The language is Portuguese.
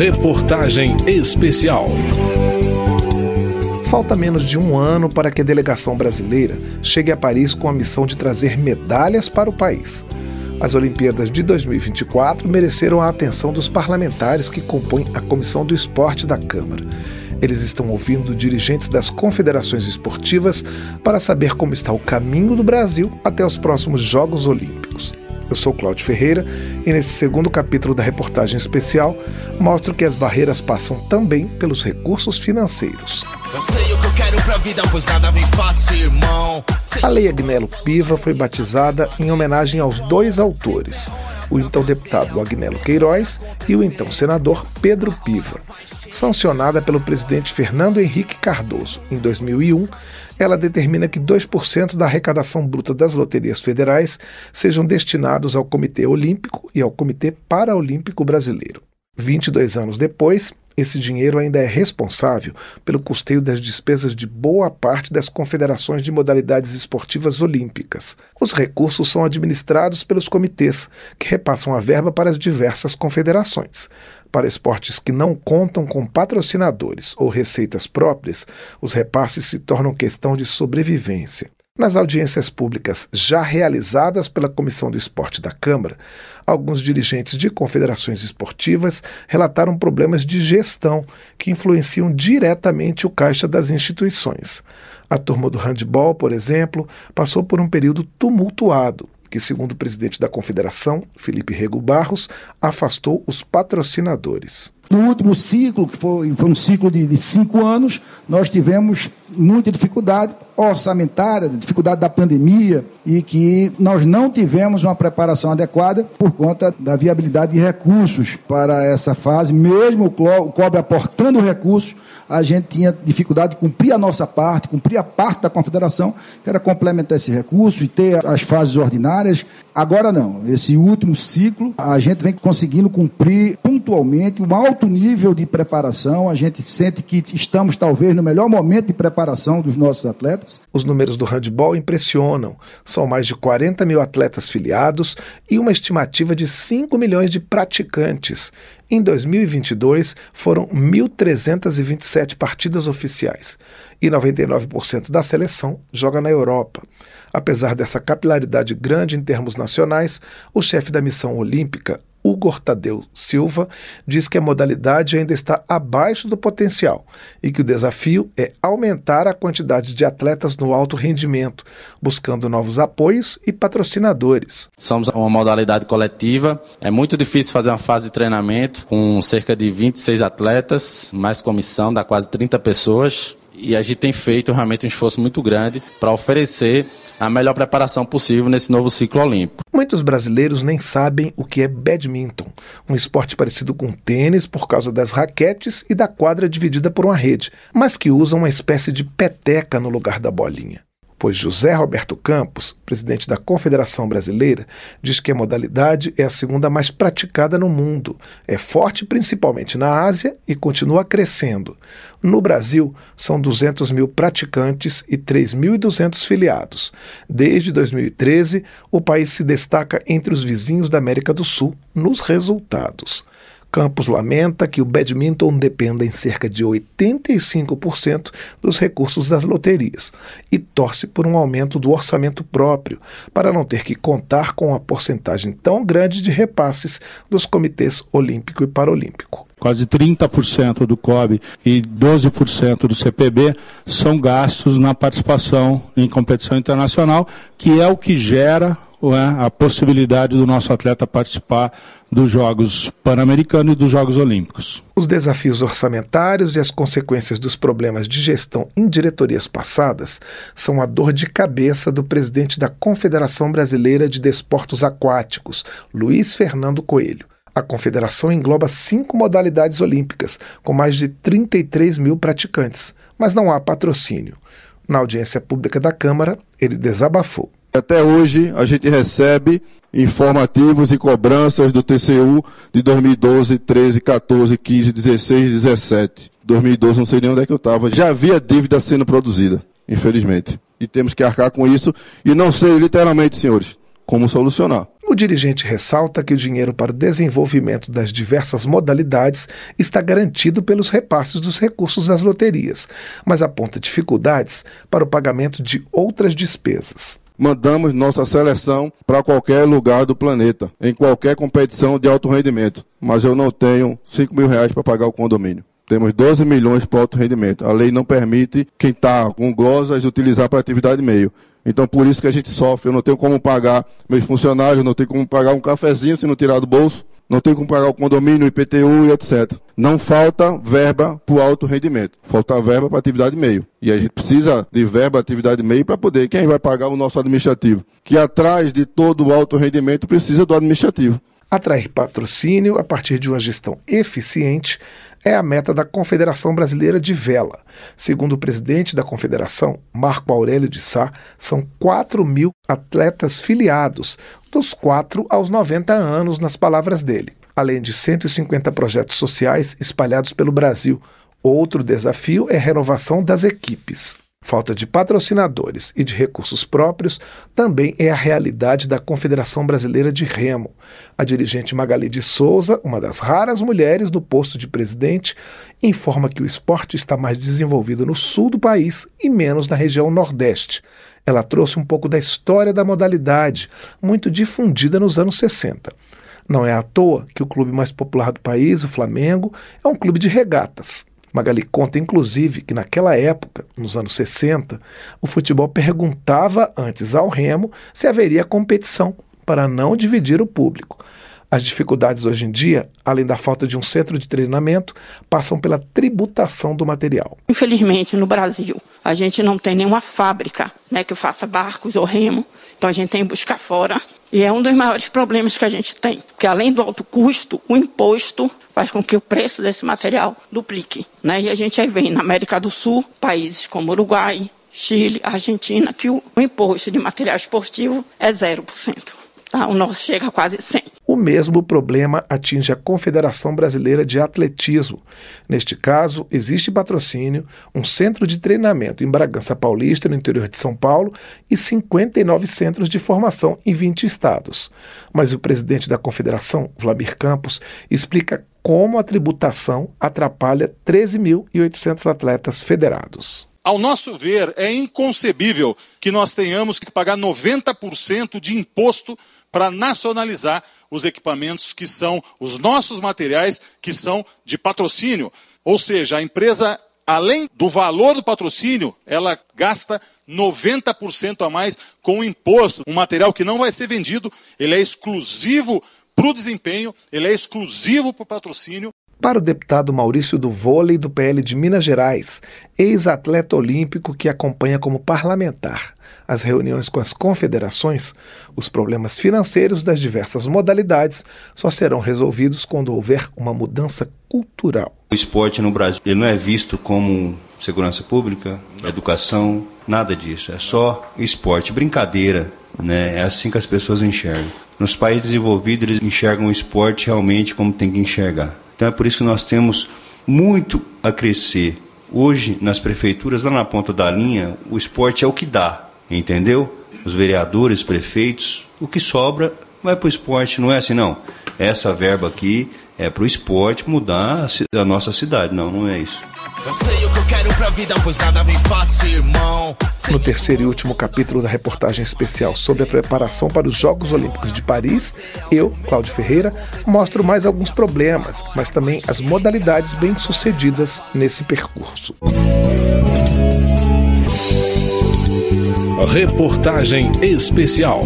Reportagem especial. Falta menos de um ano para que a delegação brasileira chegue a Paris com a missão de trazer medalhas para o país. As Olimpíadas de 2024 mereceram a atenção dos parlamentares que compõem a Comissão do Esporte da Câmara. Eles estão ouvindo dirigentes das confederações esportivas para saber como está o caminho do Brasil até os próximos Jogos Olímpicos. Eu sou Cláudio Ferreira e nesse segundo capítulo da reportagem especial mostro que as barreiras passam também pelos recursos financeiros. Eu sei o que eu quero pra vida, pois nada fácil, irmão. A Lei Agnello Piva foi batizada em homenagem aos dois autores, o então deputado Agnello Queiroz e o então senador Pedro Piva. Sancionada pelo presidente Fernando Henrique Cardoso em 2001, ela determina que 2% da arrecadação bruta das loterias federais sejam destinados ao Comitê Olímpico e ao Comitê Paraolímpico Brasileiro. 22 anos depois, esse dinheiro ainda é responsável pelo custeio das despesas de boa parte das confederações de modalidades esportivas olímpicas. Os recursos são administrados pelos comitês, que repassam a verba para as diversas confederações. Para esportes que não contam com patrocinadores ou receitas próprias, os repasses se tornam questão de sobrevivência. Nas audiências públicas já realizadas pela Comissão do Esporte da Câmara, alguns dirigentes de confederações esportivas relataram problemas de gestão que influenciam diretamente o caixa das instituições. A turma do handball, por exemplo, passou por um período tumultuado que, segundo o presidente da confederação, Felipe Rego Barros, afastou os patrocinadores. No último ciclo, que foi, foi um ciclo de, de cinco anos, nós tivemos muita dificuldade orçamentária, dificuldade da pandemia e que nós não tivemos uma preparação adequada por conta da viabilidade de recursos para essa fase. Mesmo o COB aportando recursos, a gente tinha dificuldade de cumprir a nossa parte, cumprir a parte da confederação, que era complementar esse recurso e ter as fases ordinárias. Agora não, esse último ciclo, a gente vem conseguindo cumprir pontualmente um alto nível de preparação. A gente sente que estamos talvez no melhor momento de preparação dos nossos atletas. Os números do handball impressionam. São mais de 40 mil atletas filiados e uma estimativa de 5 milhões de praticantes. Em 2022, foram 1.327 partidas oficiais e 99% da seleção joga na Europa. Apesar dessa capilaridade grande em termos nacionais, o chefe da missão olímpica, Hugo Tadeu Silva diz que a modalidade ainda está abaixo do potencial e que o desafio é aumentar a quantidade de atletas no alto rendimento, buscando novos apoios e patrocinadores. Somos uma modalidade coletiva, é muito difícil fazer uma fase de treinamento com cerca de 26 atletas, mais comissão, dá quase 30 pessoas e a gente tem feito realmente um esforço muito grande para oferecer a melhor preparação possível nesse novo ciclo olímpico. Muitos brasileiros nem sabem o que é badminton, um esporte parecido com tênis por causa das raquetes e da quadra dividida por uma rede, mas que usa uma espécie de peteca no lugar da bolinha pois José Roberto Campos, presidente da Confederação Brasileira, diz que a modalidade é a segunda mais praticada no mundo, é forte principalmente na Ásia e continua crescendo. No Brasil, são 200 mil praticantes e 3.200 filiados. Desde 2013, o país se destaca entre os vizinhos da América do Sul nos resultados. Campos lamenta que o badminton dependa em cerca de 85% dos recursos das loterias e torce por um aumento do orçamento próprio, para não ter que contar com uma porcentagem tão grande de repasses dos comitês olímpico e paralímpico. Quase 30% do COB e 12% do CPB são gastos na participação em competição internacional, que é o que gera é, a possibilidade do nosso atleta participar dos Jogos Pan-Americanos e dos Jogos Olímpicos. Os desafios orçamentários e as consequências dos problemas de gestão em diretorias passadas são a dor de cabeça do presidente da Confederação Brasileira de Desportos Aquáticos, Luiz Fernando Coelho. A confederação engloba cinco modalidades olímpicas, com mais de 33 mil praticantes, mas não há patrocínio. Na audiência pública da Câmara, ele desabafou. Até hoje a gente recebe informativos e cobranças do TCU de 2012, 13, 14, 15, 16, 17. 2012 não sei nem onde é que eu estava. Já havia dívida sendo produzida, infelizmente. E temos que arcar com isso. E não sei, literalmente, senhores, como solucionar. O dirigente ressalta que o dinheiro para o desenvolvimento das diversas modalidades está garantido pelos repasses dos recursos das loterias, mas aponta dificuldades para o pagamento de outras despesas mandamos nossa seleção para qualquer lugar do planeta, em qualquer competição de alto rendimento. Mas eu não tenho 5 mil reais para pagar o condomínio. Temos 12 milhões para alto rendimento. A lei não permite quem está com glosas utilizar para atividade meio. Então, por isso que a gente sofre. Eu não tenho como pagar meus funcionários, não tenho como pagar um cafezinho se não tirar do bolso não tem como pagar o condomínio, IPTU e etc. Não falta verba para o alto rendimento, falta verba para atividade meio. E a gente precisa de verba atividade meio para poder. Quem vai pagar o nosso administrativo? Que atrás de todo o alto rendimento precisa do administrativo. Atrair patrocínio a partir de uma gestão eficiente é a meta da Confederação Brasileira de Vela. Segundo o presidente da Confederação, Marco Aurélio de Sá, são 4 mil atletas filiados, dos 4 aos 90 anos, nas palavras dele, além de 150 projetos sociais espalhados pelo Brasil. Outro desafio é a renovação das equipes. Falta de patrocinadores e de recursos próprios também é a realidade da Confederação Brasileira de Remo. A dirigente Magali de Souza, uma das raras mulheres do posto de presidente, informa que o esporte está mais desenvolvido no sul do país e menos na região nordeste. Ela trouxe um pouco da história da modalidade, muito difundida nos anos 60. Não é à toa que o clube mais popular do país, o Flamengo, é um clube de regatas. Magali conta, inclusive, que naquela época, nos anos 60, o futebol perguntava antes ao Remo se haveria competição para não dividir o público. As dificuldades hoje em dia, além da falta de um centro de treinamento, passam pela tributação do material. Infelizmente, no Brasil, a gente não tem nenhuma fábrica né, que faça barcos ou remo, então a gente tem que buscar fora. E é um dos maiores problemas que a gente tem, porque além do alto custo, o imposto faz com que o preço desse material duplique. Né? E a gente aí vem na América do Sul, países como Uruguai, Chile, Argentina, que o, imposto de material esportivo é 0%. Tá? O nosso chega a quase 100. O mesmo problema atinge a Confederação Brasileira de Atletismo. Neste caso, existe patrocínio, um centro de treinamento em Bragança Paulista, no interior de São Paulo, e 59 centros de formação em 20 estados. Mas o presidente da Confederação, Vladimir Campos, explica como a tributação atrapalha 13.800 atletas federados. Ao nosso ver, é inconcebível que nós tenhamos que pagar 90% de imposto para nacionalizar os equipamentos que são os nossos materiais, que são de patrocínio. Ou seja, a empresa, além do valor do patrocínio, ela gasta 90% a mais com o imposto. Um material que não vai ser vendido, ele é exclusivo para o desempenho, ele é exclusivo para o patrocínio para o deputado Maurício do Vôlei do PL de Minas Gerais, ex-atleta olímpico que acompanha como parlamentar as reuniões com as confederações, os problemas financeiros das diversas modalidades só serão resolvidos quando houver uma mudança cultural. O esporte no Brasil ele não é visto como segurança pública, educação, nada disso. É só esporte, brincadeira. Né? É assim que as pessoas enxergam. Nos países desenvolvidos, eles enxergam o esporte realmente como tem que enxergar. Então é por isso que nós temos muito a crescer. Hoje, nas prefeituras, lá na ponta da linha, o esporte é o que dá, entendeu? Os vereadores, prefeitos, o que sobra vai para o esporte, não é assim, não. Essa verba aqui é para o esporte mudar a nossa cidade. Não, não é isso. Eu sei o que eu quero pra vida, pois nada vem fácil, irmão. No terceiro e último capítulo da reportagem especial sobre a preparação para os Jogos Olímpicos de Paris, eu, Cláudio Ferreira, mostro mais alguns problemas, mas também as modalidades bem-sucedidas nesse percurso. Reportagem especial.